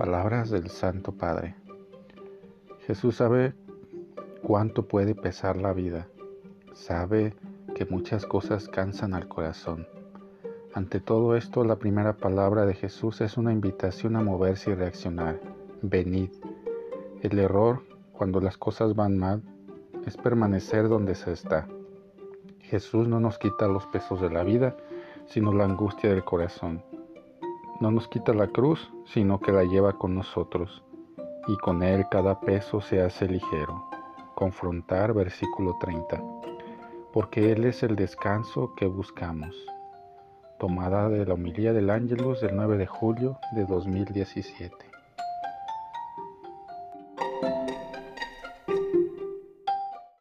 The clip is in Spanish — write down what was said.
Palabras del Santo Padre. Jesús sabe cuánto puede pesar la vida. Sabe que muchas cosas cansan al corazón. Ante todo esto, la primera palabra de Jesús es una invitación a moverse y reaccionar. Venid. El error, cuando las cosas van mal, es permanecer donde se está. Jesús no nos quita los pesos de la vida, sino la angustia del corazón. No nos quita la cruz, sino que la lleva con nosotros, y con él cada peso se hace ligero. Confrontar versículo 30. Porque Él es el descanso que buscamos. Tomada de la homilía del Ángelus del 9 de julio de 2017.